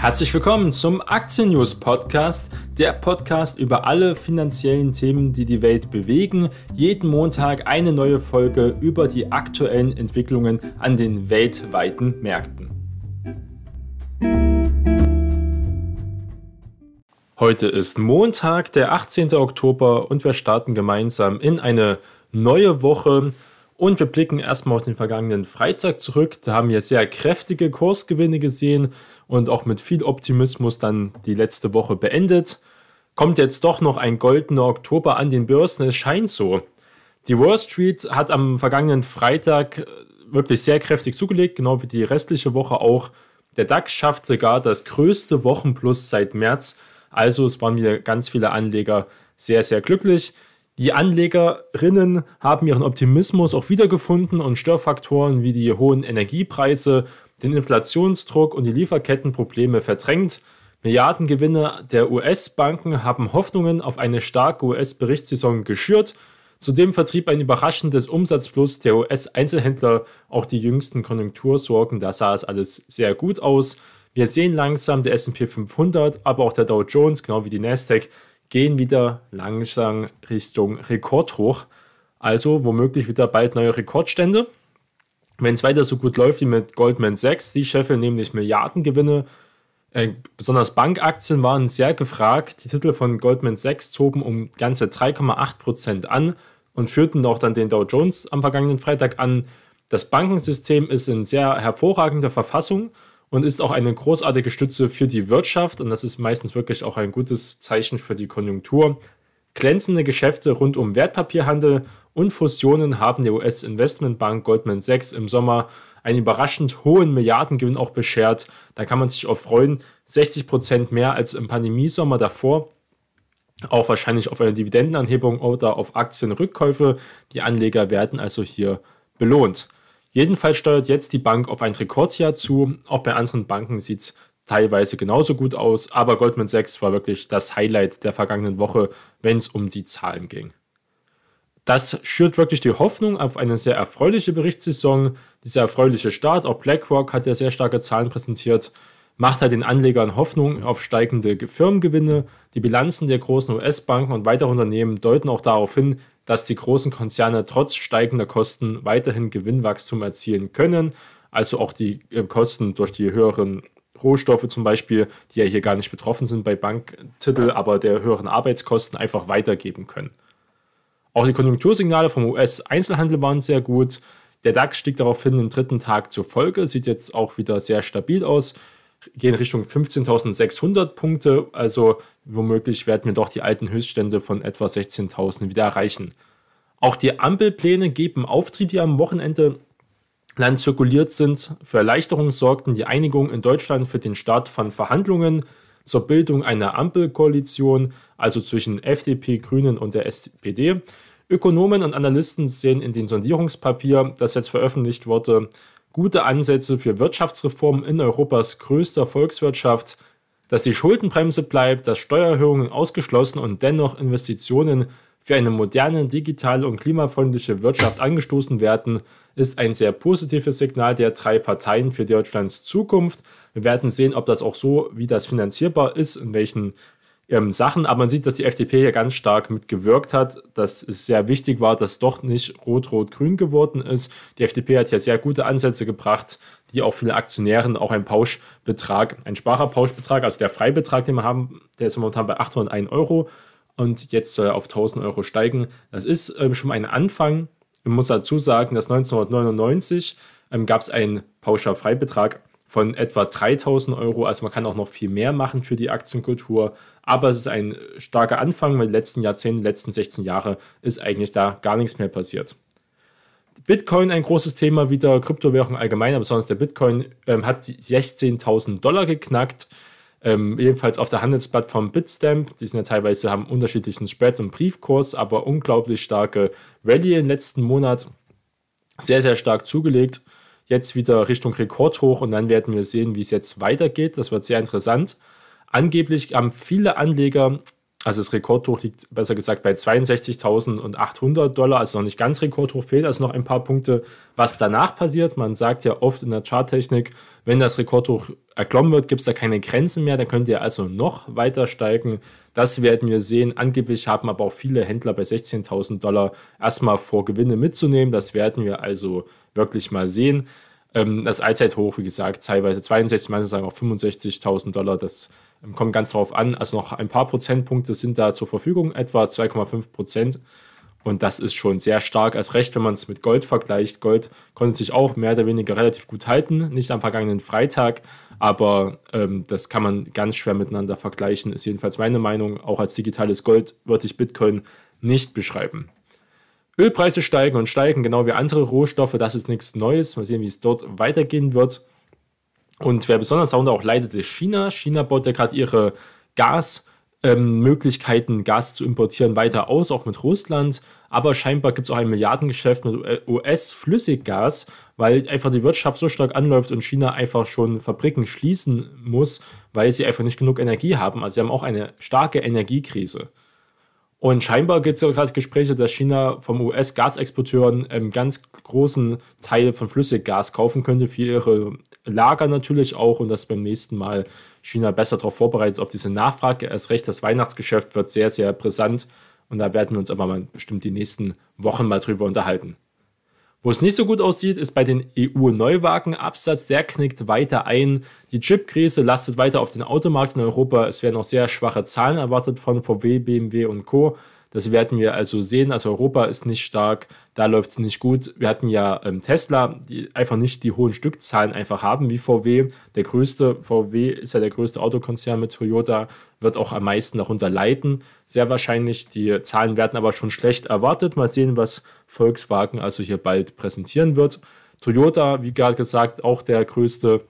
Herzlich willkommen zum Aktien News Podcast, der Podcast über alle finanziellen Themen, die die Welt bewegen. Jeden Montag eine neue Folge über die aktuellen Entwicklungen an den weltweiten Märkten. Heute ist Montag, der 18. Oktober und wir starten gemeinsam in eine neue Woche. Und wir blicken erstmal auf den vergangenen Freitag zurück. Da haben wir sehr kräftige Kursgewinne gesehen und auch mit viel Optimismus dann die letzte Woche beendet. Kommt jetzt doch noch ein goldener Oktober an den Börsen? Es scheint so. Die Wall Street hat am vergangenen Freitag äh, wirklich sehr kräftig zugelegt, genau wie die restliche Woche auch. Der DAX schafft sogar das größte Wochenplus seit März. Also es waren wieder ganz viele Anleger sehr, sehr glücklich. Die Anlegerinnen haben ihren Optimismus auch wiedergefunden und Störfaktoren wie die hohen Energiepreise, den Inflationsdruck und die Lieferkettenprobleme verdrängt. Milliardengewinne der US-Banken haben Hoffnungen auf eine starke US-Berichtssaison geschürt. Zudem vertrieb ein überraschendes Umsatzplus der US-Einzelhändler auch die jüngsten Konjunktursorgen. Da sah es alles sehr gut aus. Wir sehen langsam der S&P 500, aber auch der Dow Jones, genau wie die Nasdaq, gehen wieder langsam Richtung Rekordhoch. Also womöglich wieder bald neue Rekordstände. Wenn es weiter so gut läuft wie mit Goldman Sachs, die scheffeln nämlich Milliardengewinne. Äh, besonders Bankaktien waren sehr gefragt. Die Titel von Goldman Sachs zogen um ganze 3,8% an und führten auch dann den Dow Jones am vergangenen Freitag an. Das Bankensystem ist in sehr hervorragender Verfassung und ist auch eine großartige Stütze für die Wirtschaft und das ist meistens wirklich auch ein gutes Zeichen für die Konjunktur. Glänzende Geschäfte rund um Wertpapierhandel und Fusionen haben der US-Investmentbank Goldman Sachs im Sommer einen überraschend hohen Milliardengewinn auch beschert. Da kann man sich auch freuen. 60 Prozent mehr als im Pandemiesommer davor. Auch wahrscheinlich auf eine Dividendenanhebung oder auf Aktienrückkäufe. Die Anleger werden also hier belohnt. Jedenfalls steuert jetzt die Bank auf ein Rekordjahr zu. Auch bei anderen Banken sieht es teilweise genauso gut aus, aber Goldman Sachs war wirklich das Highlight der vergangenen Woche, wenn es um die Zahlen ging. Das schürt wirklich die Hoffnung auf eine sehr erfreuliche Berichtssaison. Dieser erfreuliche Start, auch BlackRock hat ja sehr starke Zahlen präsentiert, macht halt den Anlegern Hoffnung auf steigende Firmengewinne. Die Bilanzen der großen US-Banken und weiterer Unternehmen deuten auch darauf hin, dass die großen Konzerne trotz steigender Kosten weiterhin Gewinnwachstum erzielen können. Also auch die äh, Kosten durch die höheren Rohstoffe zum Beispiel, die ja hier gar nicht betroffen sind bei Banktiteln, aber der höheren Arbeitskosten einfach weitergeben können. Auch die Konjunktursignale vom US-Einzelhandel waren sehr gut. Der DAX stieg daraufhin im dritten Tag zur Folge, sieht jetzt auch wieder sehr stabil aus, gehen Richtung 15.600 Punkte, also womöglich werden wir doch die alten Höchststände von etwa 16.000 wieder erreichen. Auch die Ampelpläne geben Auftrieb, die am Wochenende Land zirkuliert sind. Für Erleichterung sorgten die Einigung in Deutschland für den Start von Verhandlungen zur Bildung einer Ampelkoalition, also zwischen FDP, Grünen und der SPD. Ökonomen und Analysten sehen in dem Sondierungspapier, das jetzt veröffentlicht wurde, gute Ansätze für Wirtschaftsreformen in Europas größter Volkswirtschaft dass die Schuldenbremse bleibt, dass Steuererhöhungen ausgeschlossen und dennoch Investitionen für eine moderne, digitale und klimafreundliche Wirtschaft angestoßen werden, ist ein sehr positives Signal der drei Parteien für Deutschlands Zukunft. Wir werden sehen, ob das auch so, wie das finanzierbar ist, in welchen ähm, Sachen, aber man sieht, dass die FDP hier ganz stark mitgewirkt hat, dass es sehr wichtig war, dass doch nicht rot-rot-grün geworden ist. Die FDP hat ja sehr gute Ansätze gebracht, die auch viele Aktionären auch ein Pauschbetrag, ein Sparerpauschbetrag, also der Freibetrag, den wir haben, der ist momentan bei 801 Euro und jetzt soll er auf 1000 Euro steigen. Das ist ähm, schon ein Anfang. Man muss dazu sagen, dass 1999 ähm, gab es einen Pauschalfreibetrag von etwa 3000 Euro. Also man kann auch noch viel mehr machen für die Aktienkultur. Aber es ist ein starker Anfang, weil die letzten Jahrzehnte, die letzten 16 Jahre ist eigentlich da gar nichts mehr passiert. Bitcoin ein großes Thema wieder, Kryptowährung allgemein, aber besonders der Bitcoin ähm, hat 16.000 Dollar geknackt. Ähm, ebenfalls auf der Handelsplattform Bitstamp, die sind ja teilweise haben unterschiedlichen Spread- und Briefkurs, aber unglaublich starke Rallye im letzten Monat. Sehr, sehr stark zugelegt jetzt wieder Richtung Rekordhoch und dann werden wir sehen, wie es jetzt weitergeht. Das wird sehr interessant. Angeblich haben viele Anleger Also das Rekordhoch liegt besser gesagt bei 62.800 Dollar, also noch nicht ganz Rekordhoch, fehlt also noch ein paar Punkte. Was danach passiert, man sagt ja oft in der Charttechnik, wenn das Rekordhoch erklommen wird, gibt es da keine Grenzen mehr, dann könnt ihr also noch weiter steigen. Das werden wir sehen. Angeblich haben aber auch viele Händler bei 16.000 Dollar erstmal vor, Gewinne mitzunehmen. Das werden wir also wirklich mal sehen. Ähm, das Allzeithoch, wie gesagt, teilweise 62, manche sagen auch 65.000 Dollar. Das ähm, kommt ganz drauf an. Also noch ein paar Prozentpunkte sind da zur Verfügung, etwa 2,5 Prozent. Und das ist schon sehr stark, als recht, wenn man es mit Gold vergleicht. Gold konnte sich auch mehr oder weniger relativ gut halten, nicht am vergangenen Freitag, aber ähm, das kann man ganz schwer miteinander vergleichen, ist jedenfalls meine Meinung. Auch als digitales Gold würde ich Bitcoin nicht beschreiben. Ölpreise steigen und steigen, genau wie andere Rohstoffe. Das ist nichts Neues. Mal sehen, wie es dort weitergehen wird. Und wer besonders darunter auch leidet, ist China. China baut ja gerade ihre Gasmöglichkeiten, ähm, Gas zu importieren, weiter aus, auch mit Russland. Aber scheinbar gibt es auch ein Milliardengeschäft mit US-Flüssiggas, weil einfach die Wirtschaft so stark anläuft und China einfach schon Fabriken schließen muss, weil sie einfach nicht genug Energie haben. Also sie haben auch eine starke Energiekrise. Und scheinbar gibt es ja gerade Gespräche, dass China vom US-Gasexporteuren einen ganz großen Teil von Flüssiggas kaufen könnte für ihre Lager natürlich auch und dass beim nächsten Mal China besser darauf vorbereitet auf diese Nachfrage. Erst recht, das Weihnachtsgeschäft wird sehr, sehr brisant und da werden wir uns aber mal bestimmt die nächsten Wochen mal drüber unterhalten. Wo es nicht so gut aussieht, ist bei den EU-Neuwagenabsatz. Der knickt weiter ein. Die Chip-Krise lastet weiter auf den Automarkt in Europa. Es werden auch sehr schwache Zahlen erwartet von VW, BMW und Co. Das werden wir also sehen. Also Europa ist nicht stark, da läuft es nicht gut. Wir hatten ja ähm, Tesla, die einfach nicht die hohen Stückzahlen einfach haben wie VW. Der größte, VW ist ja der größte Autokonzern mit Toyota, wird auch am meisten darunter leiden. Sehr wahrscheinlich. Die Zahlen werden aber schon schlecht erwartet. Mal sehen, was Volkswagen also hier bald präsentieren wird. Toyota, wie gerade gesagt, auch der größte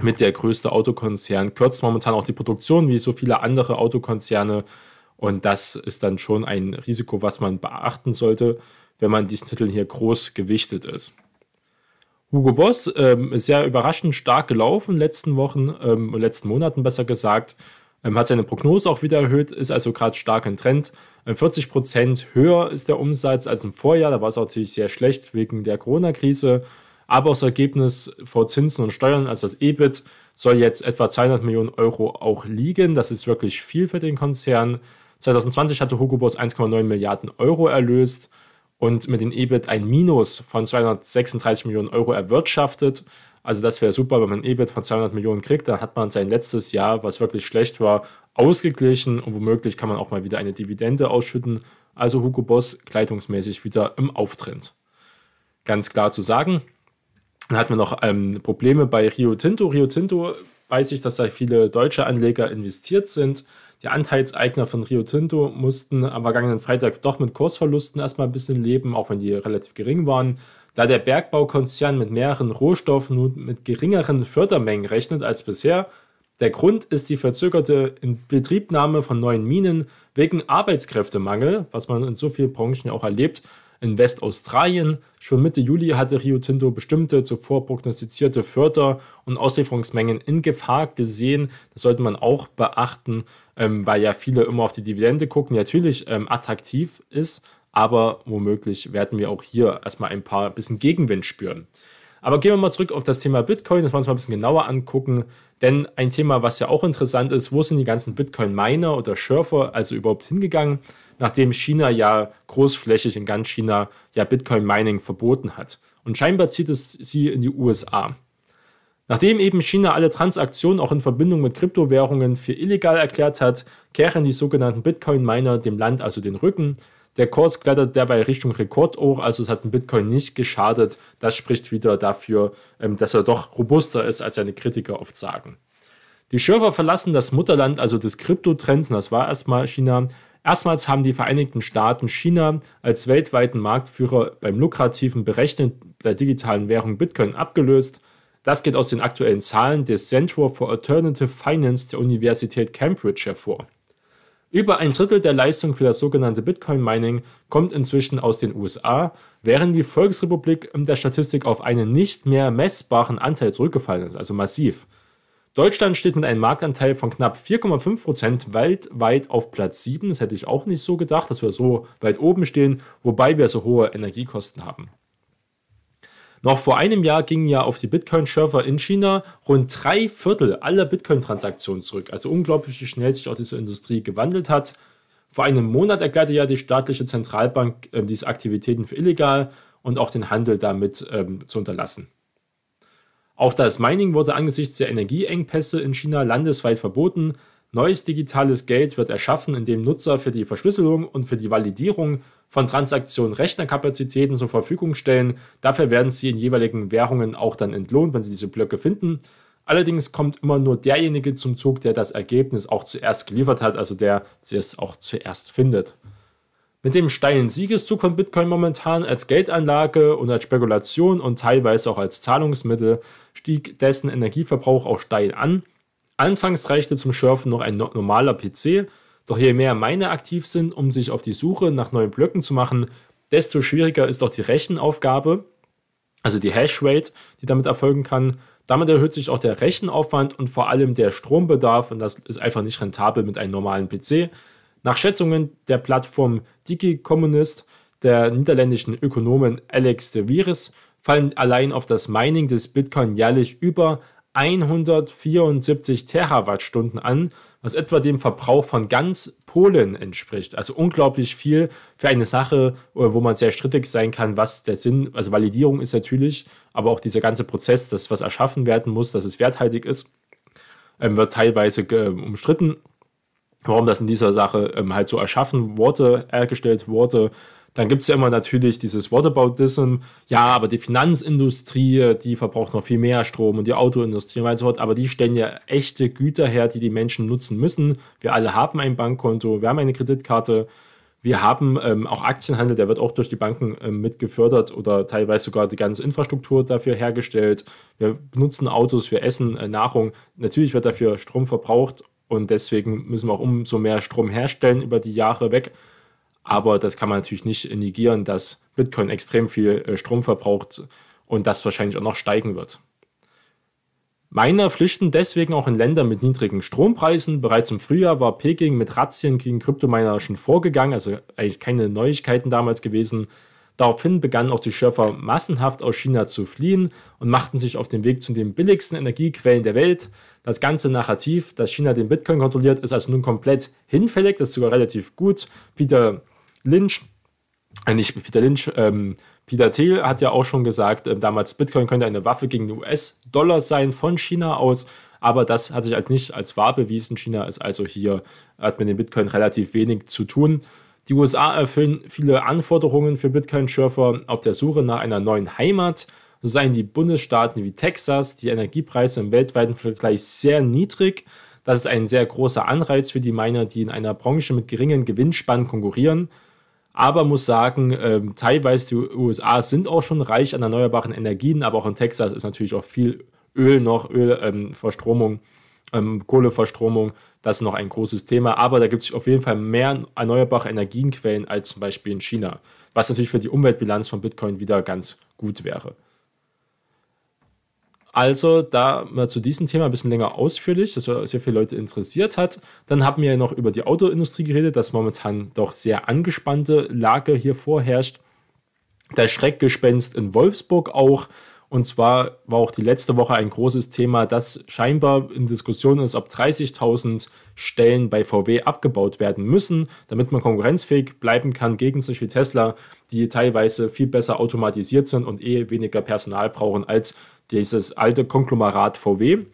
mit der größte Autokonzern, kürzt momentan auch die Produktion wie so viele andere Autokonzerne und das ist dann schon ein Risiko, was man beachten sollte, wenn man diesen Titel hier groß gewichtet ist. Hugo Boss ähm, ist sehr überraschend stark gelaufen in den letzten Wochen, ähm, letzten Monaten besser gesagt. Ähm, hat seine Prognose auch wieder erhöht, ist also gerade stark im Trend. Ähm, 40% höher ist der Umsatz als im Vorjahr. Da war es natürlich sehr schlecht wegen der Corona-Krise. Aber das Ergebnis vor Zinsen und Steuern, also das EBIT, soll jetzt etwa 200 Millionen Euro auch liegen. Das ist wirklich viel für den Konzern. 2020 hatte Hugo Boss 1,9 Milliarden Euro erlöst und mit dem EBIT ein Minus von 236 Millionen Euro erwirtschaftet. Also das wäre super, wenn man ein EBIT von 200 Millionen kriegt, dann hat man sein letztes Jahr, was wirklich schlecht war, ausgeglichen und womöglich kann man auch mal wieder eine Dividende ausschütten. Also Hugo Boss kleidungsmäßig wieder im Auftritt. Ganz klar zu sagen. Dann hatten wir noch ähm, Probleme bei Rio Tinto. Rio Tinto weiß ich, dass da viele deutsche Anleger investiert sind. Die Anteilseigner von Rio Tinto mussten am vergangenen Freitag doch mit Kursverlusten erstmal ein bisschen leben, auch wenn die relativ gering waren. Da der Bergbaukonzern mit mehreren Rohstoffen nun mit geringeren Fördermengen rechnet als bisher, der Grund ist die verzögerte Inbetriebnahme von neuen Minen wegen Arbeitskräftemangel, was man in so vielen Branchen auch erlebt in Westaustralien. Schon Mitte Juli hatte Rio Tinto bestimmte zuvor prognostizierte Förder- und Auslieferungsmengen in Gefahr gesehen. Das sollte man auch beachten, ähm, weil ja viele immer auf die Dividende gucken, die natürlich ähm, attraktiv ist, aber womöglich werden wir auch hier erstmal ein paar bisschen Gegenwind spüren. Aber gehen wir mal zurück auf das Thema Bitcoin, das wollen wir uns mal ein bisschen genauer angucken. Denn ein Thema, was ja auch interessant ist, wo sind die ganzen Bitcoin-Miner oder Schürfer also überhaupt hingegangen? Nachdem China ja großflächig in ganz China ja Bitcoin-Mining verboten hat. Und scheinbar zieht es sie in die USA. Nachdem eben China alle Transaktionen auch in Verbindung mit Kryptowährungen für illegal erklärt hat, kehren die sogenannten Bitcoin-Miner dem Land also den Rücken. Der Kurs klettert dabei Richtung Rekordhoch, also es hat dem Bitcoin nicht geschadet. Das spricht wieder dafür, ähm, dass er doch robuster ist, als seine Kritiker oft sagen. Die Schürfer verlassen das Mutterland, also des Kryptotrends, und das war erstmal China, Erstmals haben die Vereinigten Staaten China als weltweiten Marktführer beim lukrativen Berechnen der digitalen Währung Bitcoin abgelöst. Das geht aus den aktuellen Zahlen des Center for Alternative Finance der Universität Cambridge hervor. Über ein Drittel der Leistung für das sogenannte Bitcoin-Mining kommt inzwischen aus den USA, während die Volksrepublik in der Statistik auf einen nicht mehr messbaren Anteil zurückgefallen ist, also massiv. Deutschland steht mit einem Marktanteil von knapp 4,5 Prozent weltweit auf Platz 7. Das hätte ich auch nicht so gedacht, dass wir so weit oben stehen, wobei wir so hohe Energiekosten haben. Noch vor einem Jahr gingen ja auf die Bitcoin-Server in China rund drei Viertel aller Bitcoin-Transaktionen zurück. Also unglaublich, wie schnell sich auch diese Industrie gewandelt hat. Vor einem Monat erklärte ja die staatliche Zentralbank äh, diese Aktivitäten für illegal und auch den Handel damit ähm, zu unterlassen. Auch das Mining wurde angesichts der Energieengpässe in China landesweit verboten. Neues digitales Geld wird erschaffen, indem Nutzer für die Verschlüsselung und für die Validierung von Transaktionen Rechnerkapazitäten zur Verfügung stellen. Dafür werden sie in jeweiligen Währungen auch dann entlohnt, wenn sie diese Blöcke finden. Allerdings kommt immer nur derjenige zum Zug, der das Ergebnis auch zuerst geliefert hat, also der es auch zuerst findet. Mit dem steilen Siegeszug von Bitcoin momentan als Geldanlage und als Spekulation und teilweise auch als Zahlungsmittel stieg dessen Energieverbrauch auch steil an. Anfangs reichte zum Schürfen noch ein normaler PC, doch je mehr Miner aktiv sind, um sich auf die Suche nach neuen Blöcken zu machen, desto schwieriger ist auch die Rechenaufgabe, also die Hashrate, die damit erfolgen kann. Damit erhöht sich auch der Rechenaufwand und vor allem der Strombedarf und das ist einfach nicht rentabel mit einem normalen PC. Nach Schätzungen der Plattform DigiCommunist der niederländischen Ökonomen Alex de Vries fallen allein auf das Mining des Bitcoin jährlich über 174 Terawattstunden an, was etwa dem Verbrauch von ganz Polen entspricht. Also unglaublich viel für eine Sache, äh, wo man sehr strittig sein kann, was der Sinn, also Validierung ist natürlich, aber auch dieser ganze Prozess, das was erschaffen werden muss, dass es werthaltig ist, ähm, wird teilweise umstritten. Warum das in dieser Sache ähm, halt so erschaffen wurde, hergestellt wurde, dann gibt es ja immer natürlich dieses Whataboutism, ja, aber die Finanzindustrie, die verbraucht noch viel mehr Strom und die Autoindustrie und so fort, aber die stellen ja echte Güter her, die die Menschen nutzen müssen. Wir alle haben ein Bankkonto, wir haben eine Kreditkarte, wir haben ähm, auch Aktienhandel, der wird auch durch die Banken ähm, mit oder teilweise sogar die ganze Infrastruktur dafür hergestellt. Wir benutzen Autos, wir essen äh, Nahrung. Natürlich wird dafür Strom verbraucht und deswegen müssen wir auch umso mehr Strom herstellen über die Jahre weg. Aber das kann man natürlich nicht negieren, dass Bitcoin extrem viel äh, Strom verbraucht und das wahrscheinlich auch noch steigen wird. Miner flüchten deswegen auch in Länder mit niedrigen Strompreisen. Bereits im Frühjahr war Peking mit Razzien gegen Kryptominer schon vorgegangen, also eigentlich keine Neuigkeiten damals gewesen. Daraufhin begannen auch die Schürfer massenhaft aus China zu fliehen und machten sich auf den Weg zu den billigsten Energiequellen der Welt. Das ganze Narrativ, dass China den Bitcoin kontrolliert, ist also nun komplett hinfällig. Das ist sogar relativ gut. Peter Lynch, äh, nicht Peter Lynch, ähm, Peter Thiel hat ja auch schon gesagt, äh, damals Bitcoin könnte eine Waffe gegen den US-Dollar sein von China aus, aber das hat sich als nicht als wahr bewiesen. China ist also hier, hat mit dem Bitcoin relativ wenig zu tun. Die USA erfüllen viele Anforderungen für Bitcoin-Schürfer auf der Suche nach einer neuen Heimat. So seien die Bundesstaaten wie Texas die Energiepreise im weltweiten Vergleich sehr niedrig. Das ist ein sehr großer Anreiz für die Miner, die in einer Branche mit geringen Gewinnspannen konkurrieren aber muss sagen, ähm, teilweise die USA sind auch schon reich an erneuerbaren Energien, aber auch in Texas ist natürlich auch viel Öl noch, Ölverstromung, ähm, ähm, Kohleverstromung, das ist noch ein großes Thema, aber da gibt es auf jeden Fall mehr erneuerbare Energienquellen als zum Beispiel in China, was natürlich für die Umweltbilanz von Bitcoin wieder ganz gut wäre. Also, da mal zu diesem Thema ein bisschen länger ausführlich, das sehr viele Leute interessiert hat. Dann haben wir noch über die Autoindustrie geredet, dass momentan doch sehr angespannte Lage hier vorherrscht. Das Schreckgespenst in Wolfsburg auch. Und zwar war auch die letzte Woche ein großes Thema, dass scheinbar in Diskussion ist, ob 30.000 Stellen bei VW abgebaut werden müssen, damit man konkurrenzfähig bleiben kann gegen solche Tesla, die teilweise viel besser automatisiert sind und eh weniger Personal brauchen als dieses alte Konglomerat VW.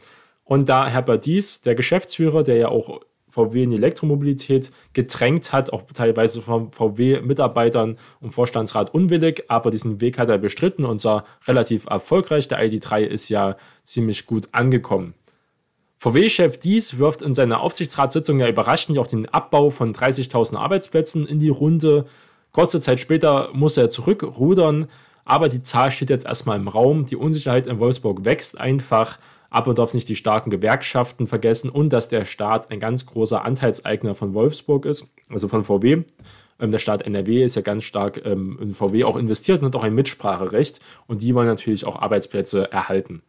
Und da Herbert Dies, der Geschäftsführer, der ja auch VW in die Elektromobilität gedrängt hat, auch teilweise von VW-Mitarbeitern und Vorstandsrat unwillig, aber diesen Weg hat er bestritten und sah relativ erfolgreich. Der ID3 ist ja ziemlich gut angekommen. VW-Chef Dies wirft in seiner Aufsichtsratssitzung ja überraschend auch den Abbau von 30.000 Arbeitsplätzen in die Runde. Kurze Zeit später muss er zurückrudern. Aber die Zahl steht jetzt erstmal im Raum. Die Unsicherheit in Wolfsburg wächst einfach. Aber man darf nicht die starken Gewerkschaften vergessen und dass der Staat ein ganz großer Anteilseigner von Wolfsburg ist, also von VW. Ähm, der Staat NRW ist ja ganz stark ähm, in VW auch investiert und hat auch ein Mitspracherecht. Und die wollen natürlich auch Arbeitsplätze erhalten.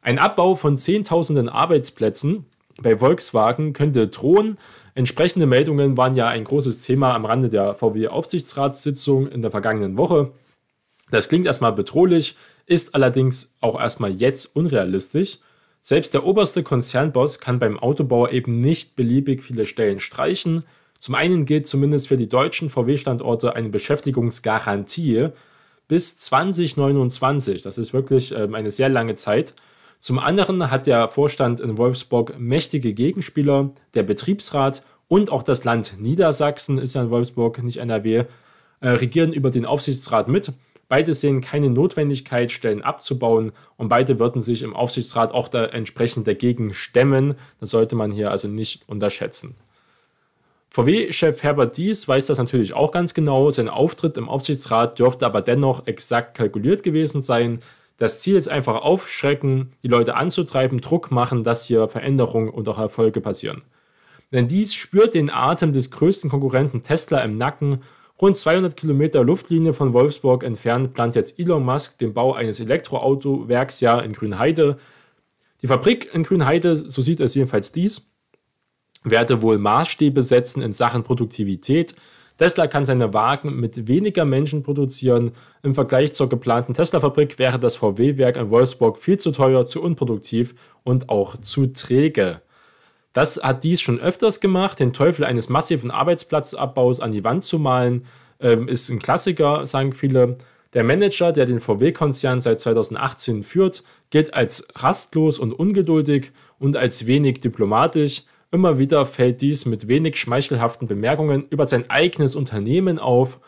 Ein Abbau von Zehntausenden Arbeitsplätzen bei Volkswagen könnte drohen. Entsprechende Meldungen waren ja ein großes Thema am Rande der VW-Aufsichtsratssitzung in der vergangenen Woche. Das klingt erstmal bedrohlich, ist allerdings auch erstmal jetzt unrealistisch. Selbst der oberste Konzernboss kann beim Autobauer eben nicht beliebig viele Stellen streichen. Zum einen gilt zumindest für die deutschen VW-Standorte eine Beschäftigungsgarantie bis 2029. Das ist wirklich ähm, eine sehr lange Zeit. Zum anderen hat der Vorstand in Wolfsburg mächtige Gegenspieler, der Betriebsrat und auch das Land Niedersachsen ist ja in Wolfsburg, nicht NRW, äh, regieren über den Aufsichtsrat mit. Beide sehen keine Notwendigkeit, Stellen abzubauen und beide würden sich im Aufsichtsrat auch da entsprechend dagegen stemmen. Das sollte man hier also nicht unterschätzen. VW-Chef Herbert Dies weiß das natürlich auch ganz genau. Sein Auftritt im Aufsichtsrat dürfte aber dennoch exakt kalkuliert gewesen sein. Das Ziel ist einfach aufschrecken, die Leute anzutreiben, Druck machen, dass hier Veränderungen und auch Erfolge passieren. Denn dies spürt den Atem des größten Konkurrenten Tesla im Nacken. Rund 200 Kilometer Luftlinie von Wolfsburg entfernt plant jetzt Elon Musk den Bau eines Elektroautowerks ja in Grünheide. Die Fabrik in Grünheide, so sieht es jedenfalls dies, werde wohl Maßstäbe setzen in Sachen Produktivität. Tesla kann seine Wagen mit weniger Menschen produzieren. Im Vergleich zur geplanten Tesla-Fabrik wäre das VW-Werk in Wolfsburg viel zu teuer, zu unproduktiv und auch zu träge. Das hat dies schon öfters gemacht. Den Teufel eines massiven Arbeitsplatzabbaus an die Wand zu malen, ähm, ist ein Klassiker, sagen viele. Der Manager, der den VW-Konzern seit 2018 führt, gilt als rastlos und ungeduldig und als wenig diplomatisch. Immer wieder fällt dies mit wenig schmeichelhaften Bemerkungen über sein eigenes Unternehmen auf.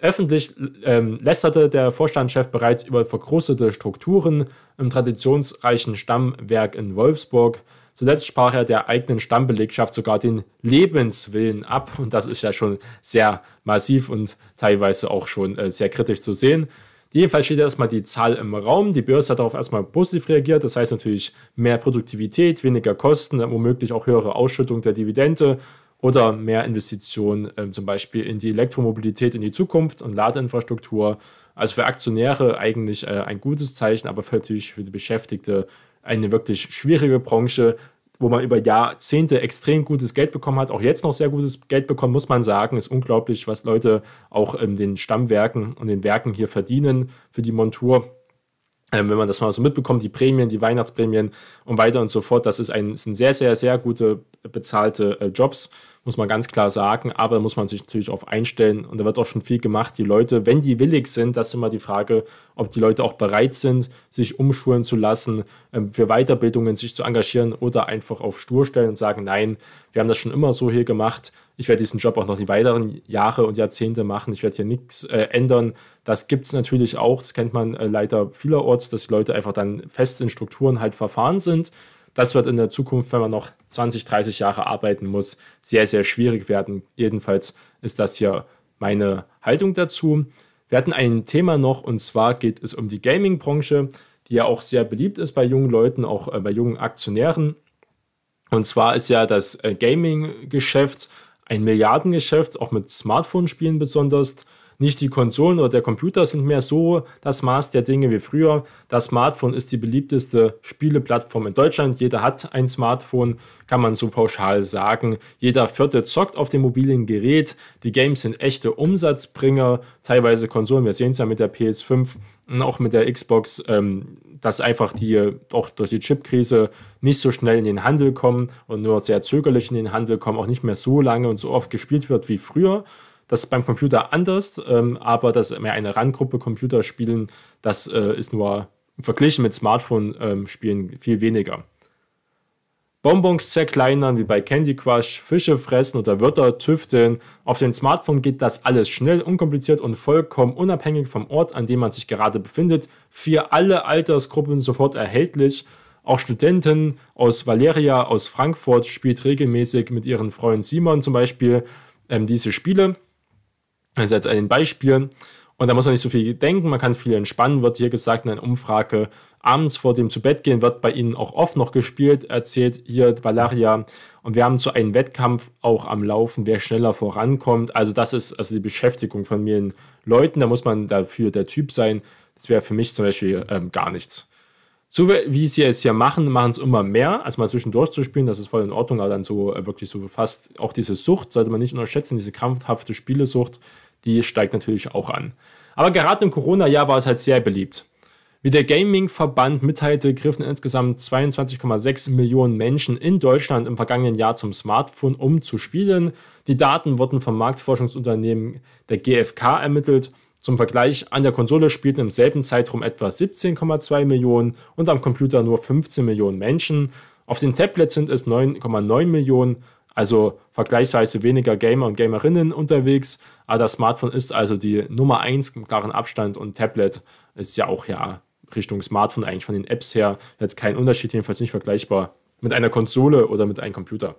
Öffentlich ähm, lästerte der Vorstandschef bereits über verkrustete Strukturen im traditionsreichen Stammwerk in Wolfsburg. Zuletzt sprach er der eigenen Stammbelegschaft sogar den Lebenswillen ab. Und das ist ja schon sehr massiv und teilweise auch schon äh, sehr kritisch zu sehen. Jedenfalls steht erstmal die Zahl im Raum. Die Börse hat darauf erstmal positiv reagiert. Das heißt natürlich mehr Produktivität, weniger Kosten, womöglich auch höhere Ausschüttung der Dividende oder mehr Investitionen äh, zum Beispiel in die Elektromobilität in die Zukunft und Ladeinfrastruktur. Also für Aktionäre eigentlich äh, ein gutes Zeichen, aber natürlich für die Beschäftigte eine wirklich schwierige Branche, wo man über Jahrzehnte extrem gutes Geld bekommen hat, auch jetzt noch sehr gutes Geld bekommen, muss man sagen. Ist unglaublich, was Leute auch in den Stammwerken und den Werken hier verdienen für die Montur. Ähm, wenn man das mal so mitbekommt, die Prämien, die Weihnachtsprämien und weiter und so fort, das ist ein, sind sehr, sehr, sehr gute bezahlte äh, Jobs muss man ganz klar sagen. Aber da muss man sich natürlich auf einstellen und da wird auch schon viel gemacht. Die Leute, wenn die willig sind, das ist immer die Frage, ob die Leute auch bereit sind, sich umschulen zu lassen, ähm, für Weiterbildungen sich zu engagieren oder einfach auf Stur stellen und sagen, nein, wir haben das schon immer so hier gemacht. Ich werde diesen Job auch noch die weiteren Jahre und Jahrzehnte machen. Ich werde hier nichts äh, ändern. Das gibt es natürlich auch. Das kennt man äh, leider vielerorts, dass die Leute einfach dann fest in Strukturen halt verfahren sind. Das wird in der Zukunft, wenn man noch 20, 30 Jahre arbeiten muss, sehr, sehr schwierig werden. Jedenfalls ist das hier meine Haltung dazu. Wir hatten ein Thema noch und zwar geht es um die Gaming-Branche, die ja auch sehr beliebt ist bei jungen Leuten, auch äh, bei jungen Aktionären. Und zwar ist ja das äh, Gaming-Geschäft ein Milliardengeschäft, auch mit Smartphone-Spielen besonders. Nicht die Konsolen oder der Computer sind mehr so das Maß der Dinge wie früher. Das Smartphone ist die beliebteste Spieleplattform in Deutschland. Jeder hat ein Smartphone, kann man so pauschal sagen. Jeder vierte zockt auf dem mobilen Gerät. Die Games sind echte Umsatzbringer, teilweise Konsolen. Wir sehen es ja mit der PS5 und auch mit der Xbox, ähm, dass einfach die auch durch die Chipkrise nicht so schnell in den Handel kommen und nur sehr zögerlich in den Handel kommen, auch nicht mehr so lange und so oft gespielt wird wie früher. Das ist beim Computer anders, ähm, aber das mehr eine Randgruppe Computerspielen, das äh, ist nur verglichen mit Smartphone-Spielen ähm, viel weniger. Bonbons zerkleinern, wie bei Candy Crush, Fische fressen oder Wörter tüfteln. Auf dem Smartphone geht das alles schnell, unkompliziert und vollkommen unabhängig vom Ort, an dem man sich gerade befindet. Für alle Altersgruppen sofort erhältlich. Auch Studenten aus Valeria aus Frankfurt spielt regelmäßig mit ihren Freunden Simon zum Beispiel ähm, diese Spiele. Ist jetzt ein Beispiel. Und da muss man nicht so viel denken, man kann viel entspannen, wird hier gesagt in einer Umfrage. Abends vor dem Zubettgehen wird bei Ihnen auch oft noch gespielt, erzählt hier Valeria. Und wir haben so einen Wettkampf auch am Laufen, wer schneller vorankommt. Also das ist also die Beschäftigung von vielen Leuten. Da muss man dafür der Typ sein. Das wäre für mich zum Beispiel ähm, gar nichts. So wie sie es hier machen, machen es immer mehr, als mal zwischendurch zu spielen, das ist voll in Ordnung, aber dann so äh, wirklich so fast auch diese Sucht, sollte man nicht unterschätzen, diese krampfhafte Spielesucht, die steigt natürlich auch an. Aber gerade im Corona-Jahr war es halt sehr beliebt. Wie der Gaming-Verband mitteilte, griffen insgesamt 22,6 Millionen Menschen in Deutschland im vergangenen Jahr zum Smartphone, um zu spielen. Die Daten wurden vom Marktforschungsunternehmen der GfK ermittelt. Zum Vergleich, an der Konsole spielten im selben Zeitraum etwa 17,2 Millionen und am Computer nur 15 Millionen Menschen. Auf den Tablets sind es 9,9 Millionen, also vergleichsweise weniger Gamer und Gamerinnen unterwegs. Aber das Smartphone ist also die Nummer 1 im klaren Abstand und Tablet ist ja auch ja Richtung Smartphone eigentlich von den Apps her jetzt kein Unterschied, jedenfalls nicht vergleichbar mit einer Konsole oder mit einem Computer.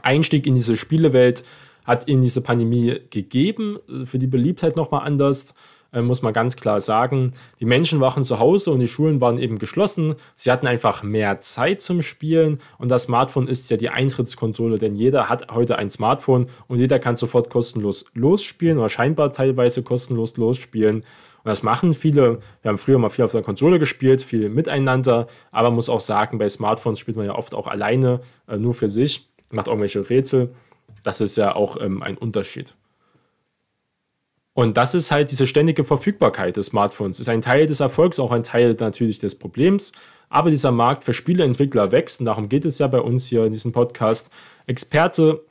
Einstieg in diese Spielewelt hat ihnen diese Pandemie gegeben, für die Beliebtheit nochmal anders, äh, muss man ganz klar sagen. Die Menschen waren zu Hause und die Schulen waren eben geschlossen. Sie hatten einfach mehr Zeit zum Spielen und das Smartphone ist ja die Eintrittskonsole, denn jeder hat heute ein Smartphone und jeder kann sofort kostenlos losspielen oder scheinbar teilweise kostenlos losspielen. Und das machen viele. Wir haben früher mal viel auf der Konsole gespielt, viel miteinander, aber man muss auch sagen, bei Smartphones spielt man ja oft auch alleine, äh, nur für sich, macht irgendwelche Rätsel. Das ist ja auch ähm, ein Unterschied. Und das ist halt diese ständige Verfügbarkeit des Smartphones. Ist ein Teil des Erfolgs, auch ein Teil natürlich des Problems. Aber dieser Markt für Spieleentwickler wächst. Und darum geht es ja bei uns hier in diesem Podcast. Experte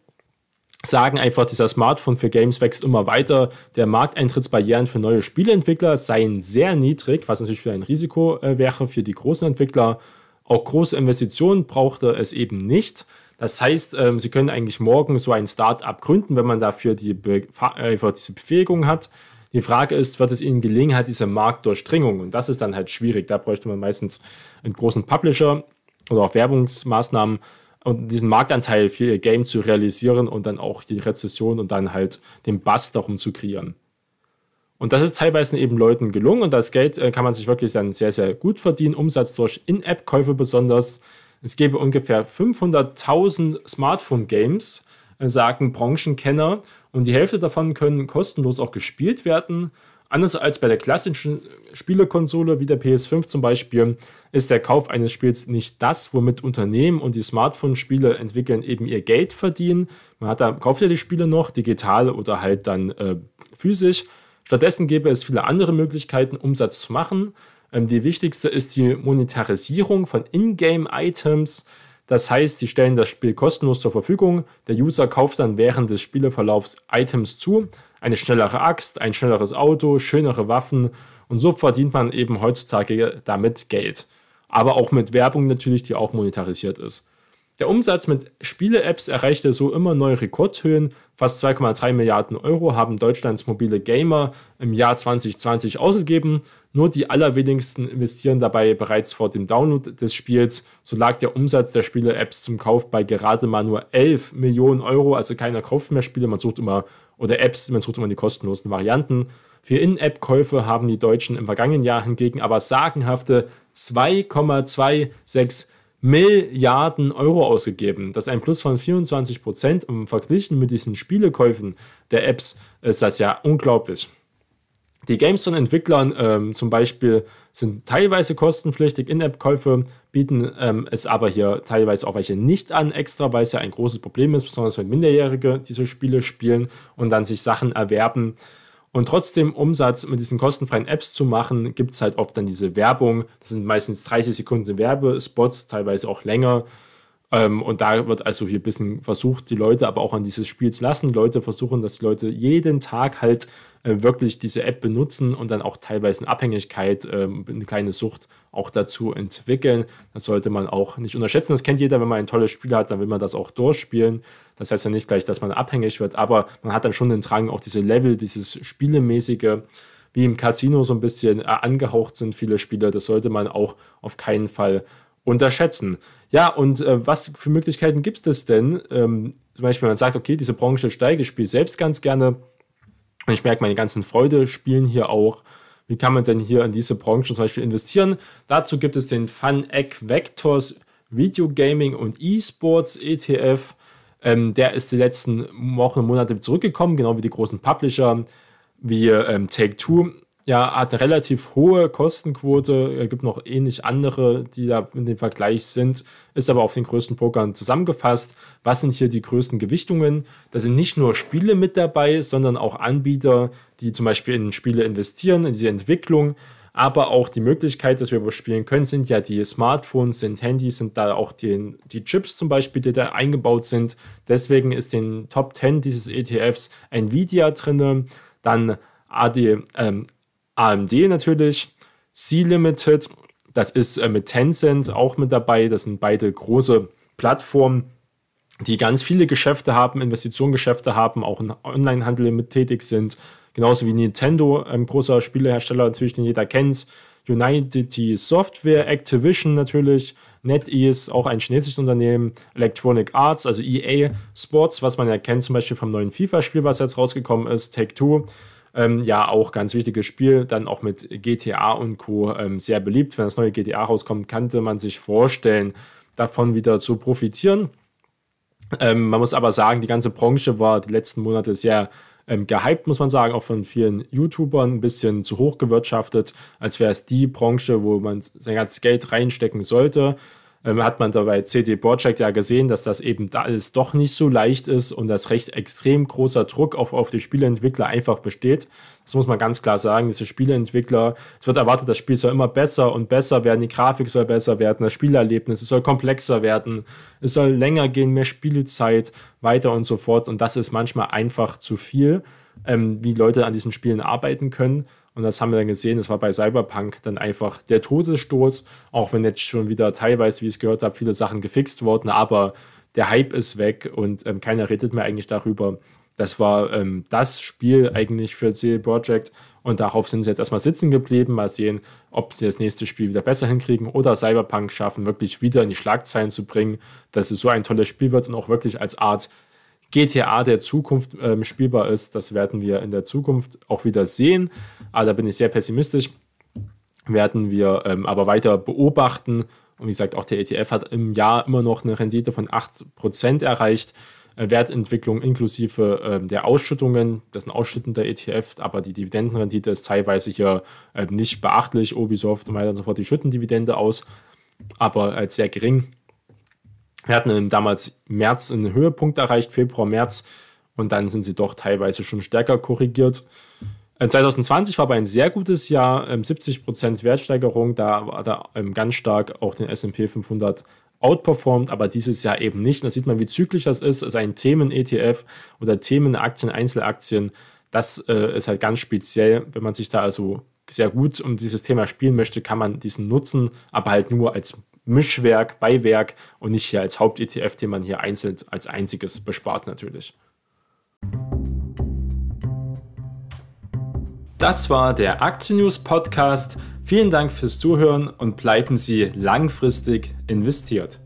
sagen einfach, dieser Smartphone für Games wächst immer weiter. Der Markteintrittsbarrieren für neue Spieleentwickler seien sehr niedrig, was natürlich wieder ein Risiko äh, wäre für die großen Entwickler. Auch große Investitionen brauchte es eben nicht. Das heißt, ähm, Sie können eigentlich morgen so ein Start-up gründen, wenn man dafür die Be äh, diese Befähigung hat. Die Frage ist, wird es Ihnen gelingen, halt diese Marktdurchdringung? Und das ist dann halt schwierig. Da bräuchte man meistens einen großen Publisher oder auch Werbungsmaßnahmen und diesen Marktanteil für ihr Game zu realisieren und dann auch die Rezession und dann halt den Bass darum zu kreieren. Und das ist teilweise eben Leuten gelungen und das Geld äh, kann man sich wirklich dann sehr, sehr gut verdienen. Umsatz durch In-App-Käufe besonders. Es gäbe ungefähr 500.000 Smartphone-Games, äh, sagen Branchenkenner, und die Hälfte davon können kostenlos auch gespielt werden. Anders als bei der klassischen Spielekonsole wie der PS5 zum Beispiel, ist der Kauf eines Spiels nicht das, womit Unternehmen und die Smartphone-Spiele entwickeln eben ihr Geld verdienen. Man hat da, kauft ja die Spiele noch, digital oder halt dann äh, physisch. Stattdessen gäbe es viele andere Möglichkeiten, Umsatz zu machen. Ähm, die wichtigste ist die Monetarisierung von Ingame-Items. Das heißt, sie stellen das Spiel kostenlos zur Verfügung. Der User kauft dann während des Spieleverlaufs Items zu. Eine schnellere Axt, ein schnelleres Auto, schönere Waffen. Und so verdient man eben heutzutage damit Geld. Aber auch mit Werbung natürlich, die auch monetarisiert ist. Der Umsatz mit Spiele-Apps erreichte so immer neue Rekordhöhen. Fast 2,3 Milliarden Euro haben Deutschlands mobile Gamer im Jahr 2020 ausgegeben. Nur die allerwenigsten investieren dabei bereits vor dem Download des Spiels. So lag der Umsatz der Spiele-Apps zum Kauf bei gerade mal nur 11 Millionen Euro. Also keiner kauft mehr Spiele, man sucht immer, oder Apps, man sucht immer die kostenlosen Varianten. Für In-App-Käufe haben die Deutschen im vergangenen Jahr hingegen aber sagenhafte 2,26 Milliarden Euro ausgegeben. Das ist ein Plus von 24 Prozent. Und verglichen mit diesen Spielekäufen der Apps ist das ja unglaublich. Die Games von Entwicklern ähm, zum Beispiel sind teilweise kostenpflichtig. In-App-Käufe bieten ähm, es aber hier teilweise auch welche nicht an, extra, weil es ja ein großes Problem ist, besonders wenn Minderjährige diese Spiele spielen und dann sich Sachen erwerben, und trotzdem Umsatz mit diesen kostenfreien Apps zu machen, gibt es halt oft dann diese Werbung. Das sind meistens 30 Sekunden Werbespots, teilweise auch länger. Ähm, und da wird also hier ein bisschen versucht, die Leute aber auch an dieses Spiel zu lassen. Leute versuchen, dass die Leute jeden Tag halt äh, wirklich diese App benutzen und dann auch teilweise eine Abhängigkeit, äh, eine kleine Sucht auch dazu entwickeln. Das sollte man auch nicht unterschätzen. Das kennt jeder, wenn man ein tolles Spiel hat, dann will man das auch durchspielen. Das heißt ja nicht gleich, dass man abhängig wird, aber man hat dann schon den Drang, auch diese Level, dieses Spielemäßige, wie im Casino so ein bisschen äh, angehaucht sind viele Spiele. Das sollte man auch auf keinen Fall unterschätzen. Ja, und äh, was für Möglichkeiten gibt es denn? Ähm, zum Beispiel, man sagt, okay, diese Branche steigt, ich spiele selbst ganz gerne. Und ich merke, meine ganzen Freunde spielen hier auch. Wie kann man denn hier in diese Branche zum Beispiel investieren? Dazu gibt es den Fun Egg Vectors Video Gaming und E-Sports ETF. Ähm, der ist die letzten Wochen und Monate zurückgekommen, genau wie die großen Publisher wie ähm, Take-Two ja, hat relativ hohe Kostenquote. Es gibt noch ähnlich andere, die da in dem Vergleich sind, ist aber auf den größten Pokern zusammengefasst. Was sind hier die größten Gewichtungen? Da sind nicht nur Spiele mit dabei, sondern auch Anbieter, die zum Beispiel in Spiele investieren, in diese Entwicklung. Aber auch die Möglichkeit, dass wir überspielen können, sind ja die Smartphones, sind Handys, sind da auch die, die Chips zum Beispiel, die da eingebaut sind. Deswegen ist in den Top 10 dieses ETFs Nvidia drin, dann AD, ähm, AMD natürlich, C-Limited, das ist äh, mit Tencent auch mit dabei. Das sind beide große Plattformen, die ganz viele Geschäfte haben, Investitionsgeschäfte haben, auch im Onlinehandel mit tätig sind. Genauso wie Nintendo, ein großer Spielehersteller natürlich, den jeder kennt. United Software, Activision natürlich, NetEase, auch ein chinesisches Unternehmen, Electronic Arts, also EA Sports, was man ja kennt, zum Beispiel vom neuen FIFA-Spiel, was jetzt rausgekommen ist, Take-Two ähm, ja, auch ganz wichtiges Spiel, dann auch mit GTA und Co. Ähm, sehr beliebt. Wenn das neue GTA rauskommt, könnte man sich vorstellen, davon wieder zu profitieren. Ähm, man muss aber sagen, die ganze Branche war die letzten Monate sehr ähm, gehypt, muss man sagen, auch von vielen YouTubern ein bisschen zu hoch gewirtschaftet, als wäre es die Branche, wo man sein ganzes Geld reinstecken sollte ähm, hat man da bei CD Projekt ja gesehen, dass das eben da alles doch nicht so leicht ist und dass recht extrem großer Druck auf, auf die Spieleentwickler einfach besteht. Das muss man ganz klar sagen. Diese Spieleentwickler, es wird erwartet, das Spiel soll immer besser und besser werden, die Grafik soll besser werden, das Spielerlebnis, es soll komplexer werden, es soll länger gehen, mehr Spielzeit, weiter und so fort. Und das ist manchmal einfach zu viel, ähm, wie Leute an diesen Spielen arbeiten können. Und das haben wir dann gesehen, das war bei Cyberpunk dann einfach der Todesstoß, auch wenn jetzt schon wieder teilweise, wie ich es gehört habe, viele Sachen gefixt wurden, aber der Hype ist weg und ähm, keiner redet mehr eigentlich darüber. Das war ähm, das Spiel eigentlich für CD Projekt und darauf sind sie jetzt erstmal sitzen geblieben. Mal sehen, ob sie das nächste Spiel wieder besser hinkriegen oder Cyberpunk schaffen, wirklich wieder in die Schlagzeilen zu bringen, dass es so ein tolles Spiel wird und auch wirklich als Art GTA der Zukunft ähm, spielbar ist. Das werden wir in der Zukunft auch wieder sehen. Aber da bin ich sehr pessimistisch. Werden wir ähm, aber weiter beobachten. Und wie gesagt, auch der ETF hat im Jahr immer noch eine Rendite von 8% erreicht. Äh, Wertentwicklung inklusive äh, der Ausschüttungen, das ist ein ausschüttender ETF, aber die Dividendenrendite ist teilweise hier äh, nicht beachtlich. Ubisoft und weiter und so fort, die schütten Dividende aus, aber als sehr gering. Wir hatten damals März einen Höhepunkt erreicht, Februar, März, und dann sind sie doch teilweise schon stärker korrigiert. 2020 äh, war aber ein sehr gutes Jahr, 70% ähm, Wertsteigerung, da war da ähm, ganz stark auch den SP 500 outperformed, aber dieses Jahr eben nicht. da sieht man, wie zyklisch das ist. Es ist ein Themen-ETF oder Themenaktien, Einzelaktien. Das äh, ist halt ganz speziell, wenn man sich da also sehr gut um dieses Thema spielen möchte, kann man diesen nutzen, aber halt nur als Mischwerk, Beiwerk und nicht hier als Haupt-ETF, den man hier einzeln als einziges bespart natürlich. Das war der Aktien News Podcast. Vielen Dank fürs Zuhören und bleiben Sie langfristig investiert.